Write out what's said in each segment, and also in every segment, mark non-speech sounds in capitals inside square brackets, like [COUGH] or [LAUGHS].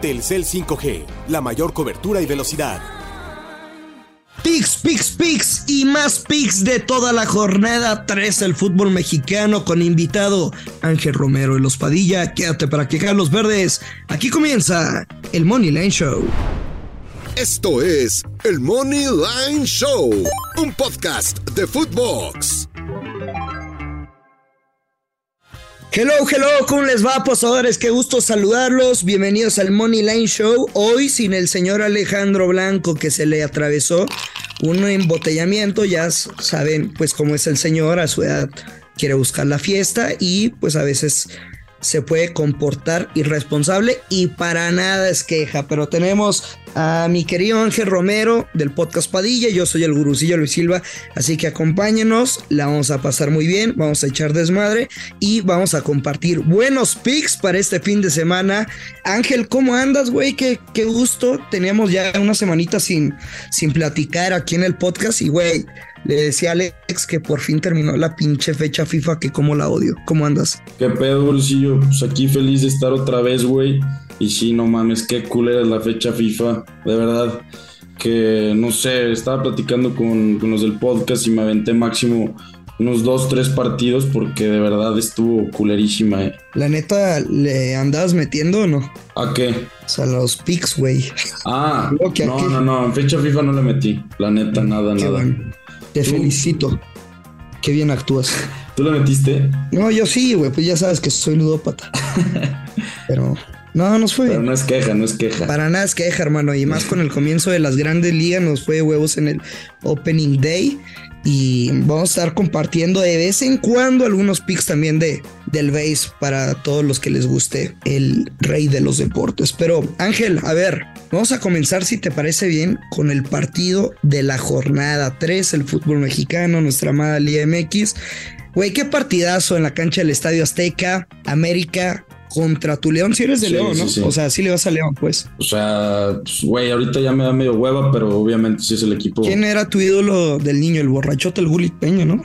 Telcel 5G, la mayor cobertura y velocidad. Pix, pix, pix y más pix de toda la jornada 3 del fútbol mexicano con invitado Ángel Romero de los Padilla. Quédate para quejar los verdes. Aquí comienza el Money Line Show. Esto es el Money Line Show, un podcast de Footbox. Hello, hello, ¿cómo les va, apostadores? Qué gusto saludarlos. Bienvenidos al Money Line Show. Hoy sin el señor Alejandro Blanco que se le atravesó un embotellamiento. Ya saben, pues, cómo es el señor a su edad. Quiere buscar la fiesta y, pues, a veces se puede comportar irresponsable y para nada es queja. Pero tenemos a mi querido Ángel Romero del podcast Padilla. Yo soy el gurucillo Luis Silva, así que acompáñenos. La vamos a pasar muy bien. Vamos a echar desmadre y vamos a compartir buenos pics para este fin de semana. Ángel, ¿cómo andas, güey? Qué, qué gusto. Teníamos ya una semanita sin, sin platicar aquí en el podcast y, güey. Le decía a Alex que por fin terminó la pinche fecha FIFA, que como la odio. ¿Cómo andas? ¿Qué pedo, bolsillo? Pues aquí feliz de estar otra vez, güey. Y sí, no mames, qué culera es la fecha FIFA. De verdad, que no sé, estaba platicando con, con los del podcast y me aventé máximo unos dos, tres partidos porque de verdad estuvo culerísima, eh. La neta, ¿le andabas metiendo o no? ¿A qué? O sea, los picks, güey. Ah, [LAUGHS] no, no, no, en fecha FIFA no le metí. La neta, nada, Qué nada. bueno. Te ¿Tú? felicito. Qué bien actúas. [LAUGHS] ¿Tú le metiste? No, yo sí, güey, pues ya sabes que soy ludópata. [LAUGHS] Pero no, nos fue Pero no es queja, no es queja. Para nada es queja, hermano. Y más con el comienzo de las grandes ligas, nos fue huevos en el Opening Day. Y vamos a estar compartiendo de vez en cuando algunos picks también de, del base para todos los que les guste el rey de los deportes. Pero Ángel, a ver, vamos a comenzar si te parece bien con el partido de la jornada 3, el fútbol mexicano, nuestra amada Liga MX. Güey, qué partidazo en la cancha del Estadio Azteca, América contra tu León. Si eres de Sí, León, ¿no? sí, sí. O sea, sí le vas a León, pues. O sea, pues, güey, ahorita ya me da medio hueva, pero obviamente sí es el equipo. ¿Quién era tu ídolo del niño? El borrachote, el Gulit Peña, ¿no?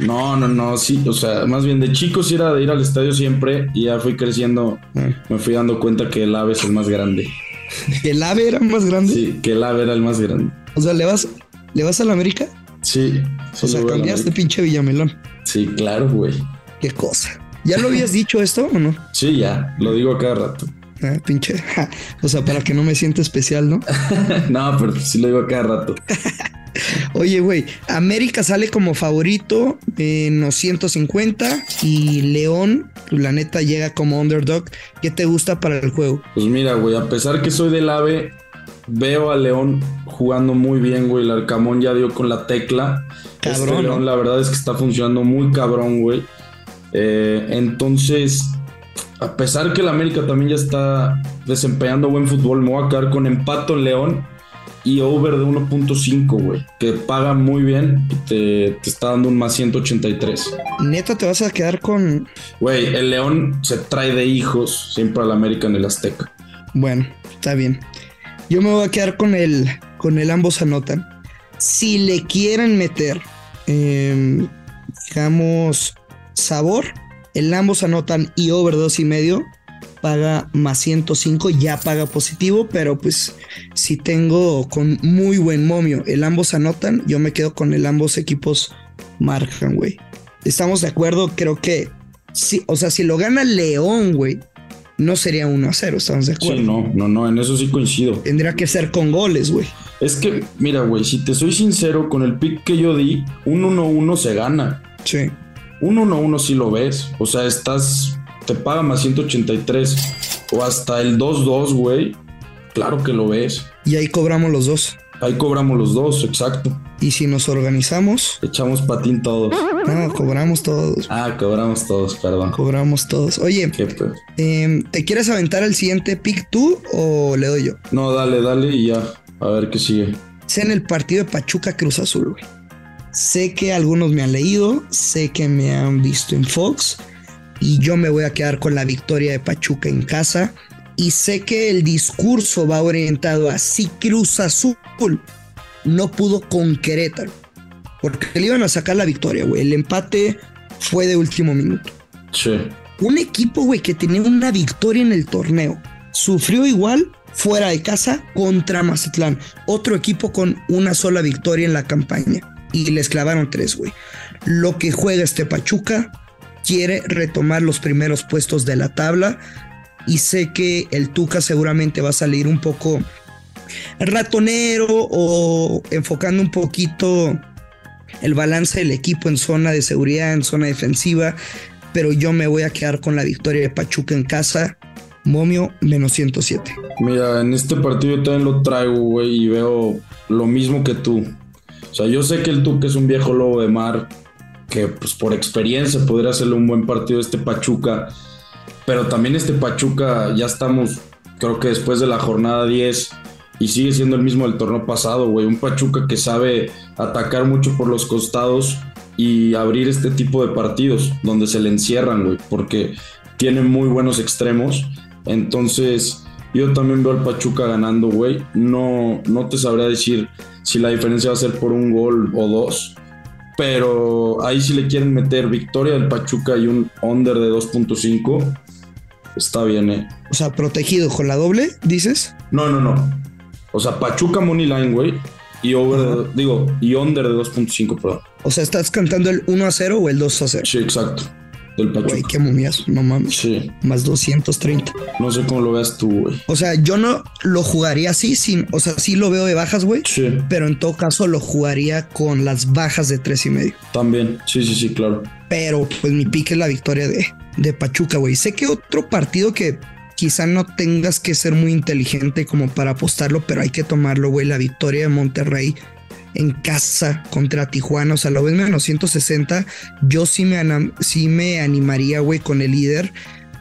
No, no, no, sí, o sea, más bien de chico sí era de ir al estadio siempre y ya fui creciendo, Ah. me fui dando cuenta que el ave es el más grande. [LAUGHS] El ave era más grande. Sí, que el ave era el más grande. O sea, ¿le vas, ¿le vas a la América? Sí, sí, o sea, cambiaste pinche Villamelón. Sí, claro, güey. Qué cosa. ¿Ya lo habías dicho esto o no? Sí, ya, lo digo a cada rato. Ah, pinche. ja. O sea, para que no me sienta especial, ¿no? [LAUGHS] no, pero sí lo digo a cada rato. [LAUGHS] Oye, güey, América sale como favorito en los 150 y León, pues, la neta, llega como underdog. ¿Qué te gusta para el juego? Pues mira, güey, a pesar que soy del ave, veo a León jugando muy bien, güey. El Arcamón ya dio con la tecla. Cabrón, Este ¿no? León, la verdad es que está funcionando muy cabrón, güey. Eh, entonces, a pesar que el América también ya está desempeñando buen fútbol, me voy a quedar con empato en León y over de 1.5, güey. Que paga muy bien y te, te está dando un más 183. Neta, te vas a quedar con. Güey, el León se trae de hijos siempre al América en el Azteca. Bueno, está bien. Yo me voy a quedar con el, con el ambos anotan. Si le quieren meter, em, digamos, sabor, el ambos anotan y over dos y medio paga más 105, ya paga positivo, pero pues si tengo con muy buen momio el ambos anotan, yo me quedo con el ambos equipos marcan, güey. Estamos de acuerdo, creo que sí, o sea, si lo gana León, güey, no sería 1 a 0, estamos de acuerdo. Sí, no, no, no, en eso sí coincido. Tendría que ser con goles, güey. Es que, mira, güey, si te soy sincero, con el pick que yo di, un 1-1 se gana. Sí. Un 1-1 sí lo ves. O sea, estás. Te paga más 183. O hasta el 2-2, güey. Claro que lo ves. Y ahí cobramos los dos. Ahí cobramos los dos, exacto. Y si nos organizamos, Echamos patín todos. no, cobramos todos. Ah, cobramos todos, perdón. Cobramos todos. Oye, em, ¿te quieres aventar el siguiente pick tú o le doy yo? No, dale, dale y ya. A ver qué sigue. Sé en el partido de Pachuca Cruz Azul, güey. Sé que algunos me han leído, sé que me han visto en Fox y yo me voy a quedar con la victoria de Pachuca en casa. Y sé que el discurso va orientado a si Cruz Azul no pudo con Querétaro, porque le iban a sacar la victoria, güey. El empate fue de último minuto. Che. Un equipo, güey, que tenía una victoria en el torneo sufrió igual fuera de casa contra Mazatlán, otro equipo con una sola victoria en la campaña. Y les clavaron tres, güey. Lo que juega este Pachuca quiere retomar los primeros puestos de la tabla. Y sé que el Tuca seguramente va a salir un poco ratonero o enfocando un poquito el balance del equipo en zona de seguridad, en zona defensiva. Pero yo me voy a quedar con la victoria de Pachuca en casa Momio menos 107. Mira, en este partido también lo traigo, güey, y veo lo mismo que tú. O sea, yo sé que el Tuque es un viejo lobo de mar, que pues por experiencia podría hacerle un buen partido este Pachuca, pero también este Pachuca ya estamos, creo que después de la jornada 10, y sigue siendo el mismo del torneo pasado, güey. Un Pachuca que sabe atacar mucho por los costados y abrir este tipo de partidos donde se le encierran, güey, porque tiene muy buenos extremos entonces, yo también veo al Pachuca ganando, güey. No, no te sabría decir si la diferencia va a ser por un gol o dos. Pero ahí si le quieren meter victoria del Pachuca y un under de 2.5, está bien, ¿eh? O sea, protegido con la doble, dices? No, no, no. O sea, Pachuca Money Line, güey. Y over, digo, y under de 2.5, perdón. O sea, ¿estás cantando el 1 a 0 o el 2 a 0? Sí, exacto del Pachuca. Güey, qué momiazo, no mames. Sí. Más 230. No sé cómo lo veas tú, güey. O sea, yo no lo jugaría así, sin, o sea, sí lo veo de bajas, güey. Sí. Pero en todo caso lo jugaría con las bajas de tres y medio. También, sí, sí, sí, claro. Pero pues mi pique es la victoria de, de Pachuca, güey. Sé que otro partido que quizá no tengas que ser muy inteligente como para apostarlo, pero hay que tomarlo, güey. La victoria de Monterrey en casa contra Tijuana, o sea, lo ves menos 160, yo sí me, sí me animaría, güey, con el líder,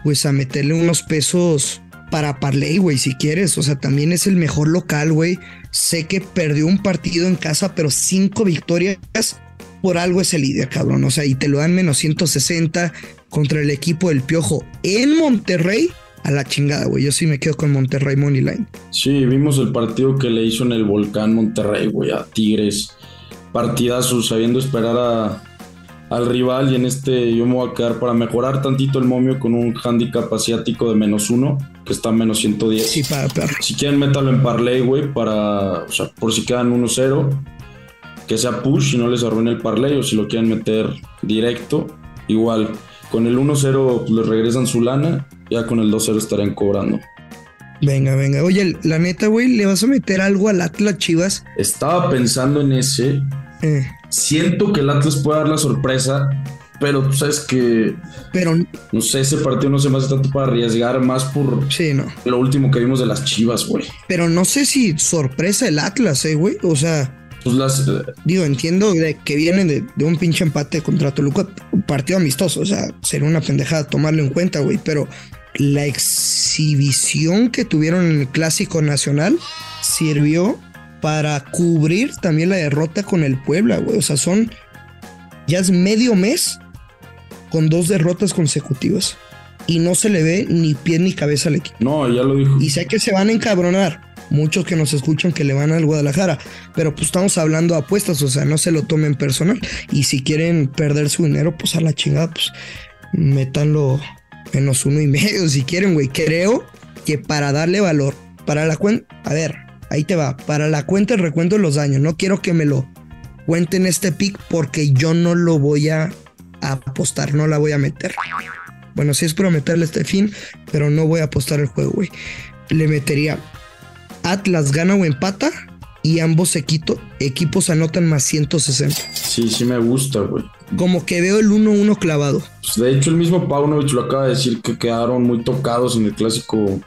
pues a meterle unos pesos para Parley, güey, si quieres, o sea, también es el mejor local, güey. Sé que perdió un partido en casa, pero cinco victorias por algo es el líder, cabrón. O sea, y te lo dan menos 160 contra el equipo del Piojo en Monterrey a la chingada, güey. Yo sí me quedo con Monterrey Moneyline. Sí, vimos el partido que le hizo en el Volcán Monterrey, güey, a Tigres. Partidazos, sabiendo esperar a, al rival y en este yo me voy a quedar para mejorar tantito el momio con un handicap asiático de menos uno, que está a menos 110. Sí, para, Si quieren, métalo en parlay, güey, para, o sea, por si quedan 1-0, que sea push y no les arruine el parlay, o si lo quieren meter directo, igual. Con el 1-0 pues, les regresan su lana ya con el 2-0 estarán cobrando. Venga, venga. Oye, la neta, güey, ¿le vas a meter algo al Atlas Chivas? Estaba pensando en ese. Eh. Siento que el Atlas puede dar la sorpresa, pero tú sabes que. Pero. No sé, ese partido no se me hace tanto para arriesgar, más por. Sí, no. Lo último que vimos de las Chivas, güey. Pero no sé si sorpresa el Atlas, eh, güey. O sea. Pues las, eh, Digo, entiendo de que vienen de, de, un pinche empate contra Toluca, un partido amistoso, o sea, sería una pendejada tomarlo en cuenta, güey, pero la exhibición que tuvieron en el Clásico Nacional sirvió para cubrir también la derrota con el Puebla, güey. O sea, son ya es medio mes con dos derrotas consecutivas. Y no se le ve ni pie ni cabeza al equipo. No, ya lo dijo. Y sé que se van a encabronar. Muchos que nos escuchan que le van al Guadalajara. Pero pues estamos hablando de apuestas. O sea, no se lo tomen personal. Y si quieren perder su dinero, pues a la chingada, pues métanlo menos uno y medio si quieren, güey. Creo que para darle valor, para la cuenta, a ver, ahí te va, para la cuenta el recuento de los daños, no quiero que me lo cuenten este pick porque yo no lo voy a apostar, no la voy a meter. Bueno, sí es prometerle este fin, pero no voy a apostar el juego, güey. Le metería Atlas gana o empata y ambos equipos anotan más 160. Sí, sí me gusta, güey. Como que veo el 1-1 clavado. Pues de hecho, el mismo Paunovic lo acaba de decir que quedaron muy tocados en el clásico.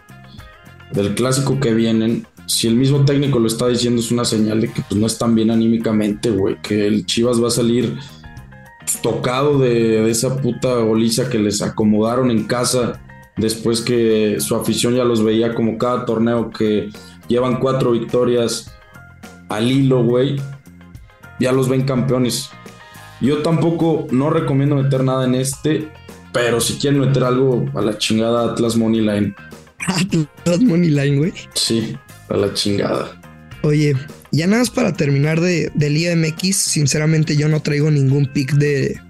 Del clásico que vienen. Si el mismo técnico lo está diciendo, es una señal de que pues, no están bien anímicamente, güey. Que el Chivas va a salir pues, tocado de, de esa puta goliza que les acomodaron en casa. Después que su afición ya los veía como cada torneo que llevan cuatro victorias al hilo, güey, ya los ven campeones. Yo tampoco no recomiendo meter nada en este, pero si quieren meter algo a la chingada Atlas Money Line. [LAUGHS] Atlas Money Line, güey. Sí, a la chingada. Oye, ya nada más para terminar de, de Liga MX, sinceramente yo no traigo ningún pick de,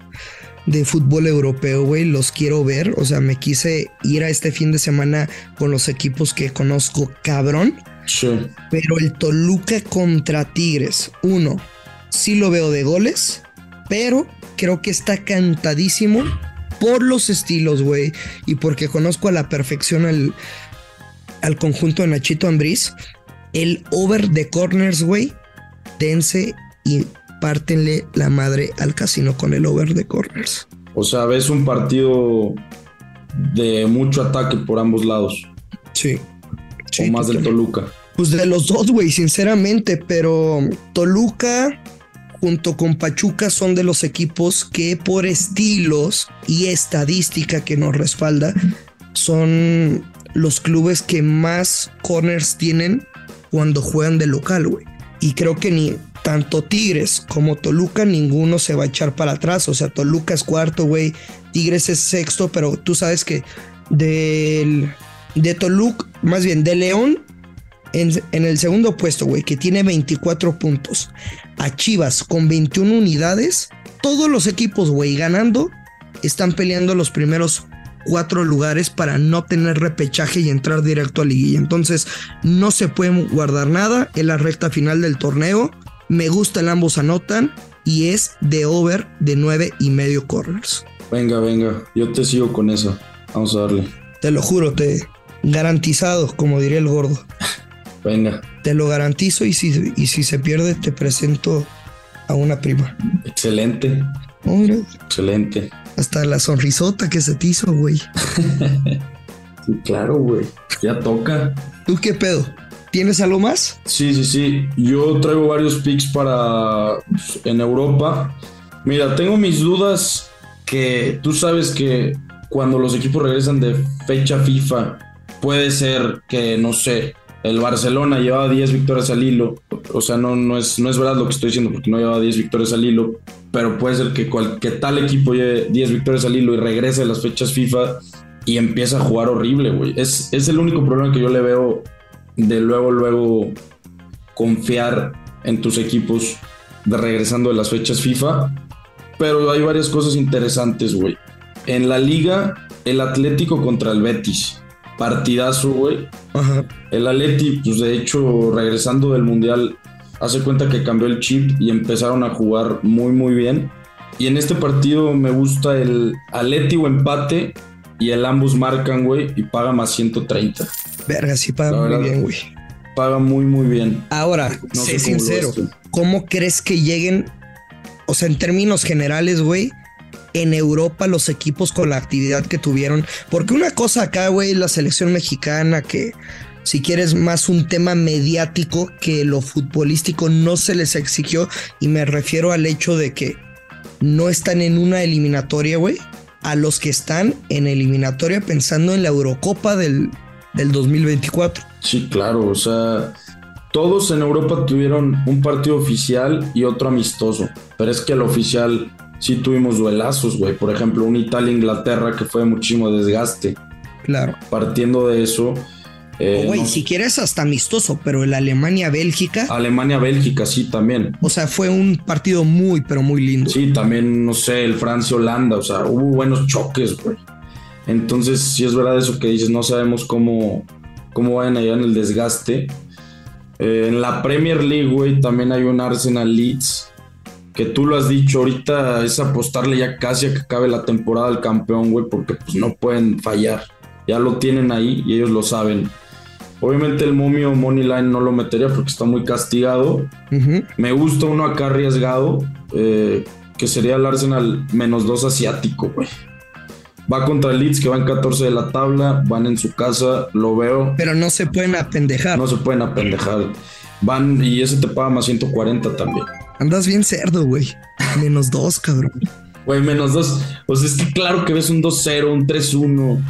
de fútbol europeo, güey. Los quiero ver. O sea, me quise ir a este fin de semana con los equipos que conozco, cabrón. Sí. Pero el Toluca contra Tigres, uno, sí lo veo de goles, pero creo que está cantadísimo por los estilos, güey, y porque conozco a la perfección al, al conjunto de Nachito Ambriz. El over de corners, güey, dense y pártenle la madre al casino con el over de corners. O sea, ves un partido de mucho ataque por ambos lados. Sí. o más del Toluca. Pues de los dos, güey, sinceramente, pero Toluca junto con Pachuca son de los equipos que por estilos y estadística que nos respalda son los clubes que más corners tienen cuando juegan de local, güey. Y creo que ni tanto Tigres como Toluca, ninguno se va a echar para atrás. O sea, Toluca es cuarto, güey. Tigres es sexto, pero tú sabes que del, de Toluca, más bien de León, en, en el segundo puesto, güey, que tiene 24 puntos. A Chivas con 21 unidades. Todos los equipos, güey, ganando, están peleando los primeros cuatro lugares para no tener repechaje y entrar directo a liguilla. Entonces no se puede guardar nada en la recta final del torneo. Me gusta el ambos anotan y es de over de nueve y medio corners. Venga, venga, yo te sigo con eso. Vamos a darle. Te lo juro, te garantizado, como diría el gordo. [LAUGHS] Venga. Te lo garantizo y si, y si se pierde te presento a una prima. Excelente. Oh, mira, Excelente. hasta la sonrisota que se te hizo, güey. [LAUGHS] Sí, claro, güey. Ya toca. ¿Tú qué pedo? ¿Tienes algo más? Sí, sí, sí. Yo traigo varios picks para pues, en Europa. Mira, tengo mis dudas que tú sabes que cuando los equipos regresan de fecha FIFA, puede ser que, no sé, el Barcelona llevaba 10 victorias al hilo. O sea, no, no, es, no es verdad lo que estoy diciendo porque no llevaba 10 victorias al hilo. Pero puede ser que, cual, que tal equipo lleve 10 victorias al hilo y regrese a las fechas FIFA y empieza a jugar horrible, güey. Es, es el único problema que yo le veo de luego, luego confiar en tus equipos de regresando de las fechas FIFA. Pero hay varias cosas interesantes, güey. En la liga, el Atlético contra el Betis. Partidazo, güey. El Atleti, pues de hecho, regresando del Mundial, hace cuenta que cambió el chip y empezaron a jugar muy, muy bien. Y en este partido me gusta el Atleti o empate y el ambos marcan, güey, y paga más 130. Verga, sí paga muy bien, güey. Paga muy, muy bien. Ahora, No sé cómo sincero, tú. ¿cómo crees que lleguen, o sea, en términos generales, güey, en Europa los equipos con la actividad que tuvieron? Porque una cosa acá, güey, la selección mexicana que si quieres más un tema mediático que lo futbolístico no se les exigió y me refiero al hecho de que no están en una eliminatoria, güey, a los que están en eliminatoria pensando en la Eurocopa del, del 2024. Sí, claro, o sea, todos en Europa tuvieron un partido oficial y otro amistoso, pero es que el oficial sí tuvimos duelazos, güey. Por ejemplo, un Italia-Inglaterra que fue muchísimo desgaste. Claro. Partiendo de eso, eh, güey, no- si quieres hasta amistoso, pero el Alemania-Bélgica, Alemania-Bélgica, sí, también. o sea, fue un partido muy, pero muy lindo. Sí, también, no sé, el Francia-Holanda, o sea, hubo buenos choques, güey. Entonces, sí es verdad eso que dices, no sabemos cómo, cómo vayan allá en el desgaste. Eh, en la Premier League, güey, también hay un Arsenal Leeds, que tú lo has dicho, ahorita es apostarle ya casi a que acabe la temporada al campeón, güey, porque pues no pueden fallar. Ya lo tienen ahí y ellos lo saben. Obviamente el momio Moneyline no lo metería porque está muy castigado, me gusta uno acá arriesgado, eh, que sería el Arsenal menos dos asiático, güey. Va contra el Leeds, que va en 14 de la tabla, van en su casa, lo veo, Pero no se pueden apendejar. no se pueden apendejar. Van y ese te paga más 140 también. Andas bien cerdo, güey. Menos dos, cabrón. Güey, menos dos. Pues es que claro que ves un 2-0, un 3-1.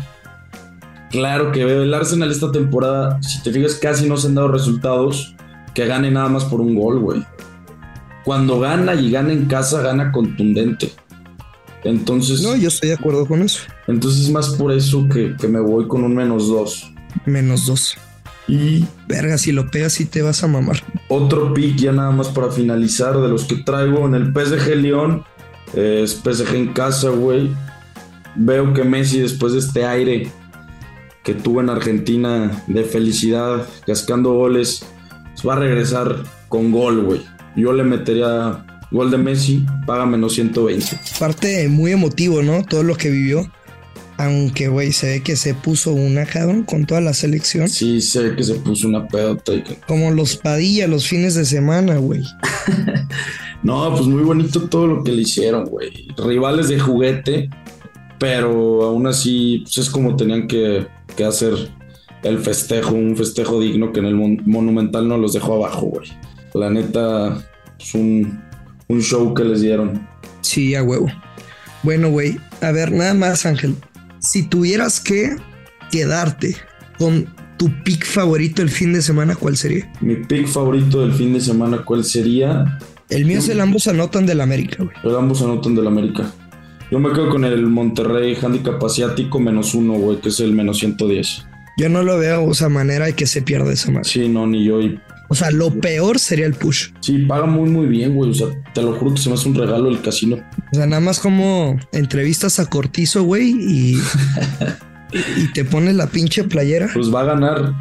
Claro que veo el Arsenal esta temporada, si te fijas, casi no se han dado resultados que gane nada más por un gol, güey. Cuando gana y gana en casa, gana contundente. Entonces, No, yo estoy de acuerdo con eso. entonces es más por eso que, que me voy con un menos dos. Menos dos. Y Verga, si lo pegas, sí te vas a mamar. otro pick ya nada más para finalizar de los que traigo en el PSG León. Es PSG en casa, güey. Veo que Messi, después de este aire que tuvo en Argentina de felicidad, cascando goles, va a regresar con gol, güey. Yo le metería gol de Messi, paga menos 120. Parte muy emotivo, ¿no? Todo lo que vivió. Aunque, güey, se ve que se puso una, cabrón, con toda la selección. Sí, sé que se puso una pedota. Como los Padilla los fines de semana, güey. [LAUGHS] no, pues muy bonito todo lo que le hicieron, güey. Rivales de juguete, pero aún así, pues es como tenían que, que hacer el festejo, un festejo digno que en el Monumental no los dejó abajo, güey. La neta, es un, un show que les dieron. Sí, a huevo. Bueno, güey, a ver, nada más, Ángel si tuvieras que quedarte con tu pick favorito el fin de semana, ¿cuál sería? Mi pick favorito del fin de semana, ¿cuál sería? El mío es el ambos anotan del América, güey. El ambos anotan del América. Yo me quedo con el Monterrey Handicap Asiático menos uno, güey, que es el menos 110. Yo no lo veo, o sea, manera de que se pierda esa madre. Sí, no, ni yo. O sea, lo peor sería el push. Sí, paga muy, muy bien, güey. O sea, te lo juro que se me hace un regalo el casino. O sea, nada más como entrevistas a Cortizo, güey, y, [LAUGHS] y te pones la pinche playera. Pues va a ganar.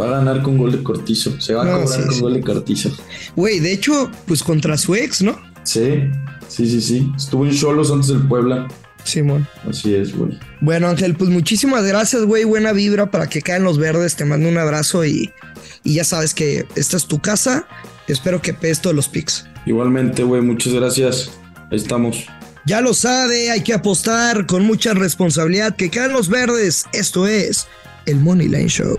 Va a ganar con gol de Cortizo. Se va a cobrar con gol de Cortizo. Güey, de hecho, pues contra su ex, ¿no? Sí, sí, sí, sí. Estuvo en Cholos antes del Puebla. Simón. Así es, güey. Bueno, Ángel, pues muchísimas gracias, güey. Buena vibra para que caen los verdes. Te mando un abrazo y, y ya sabes que esta es tu casa. Espero que pees todos los pics. Igualmente, güey. Muchas gracias. Ahí estamos. Ya lo sabe, hay que apostar con mucha responsabilidad que caen los verdes. Esto es el Money Line Show.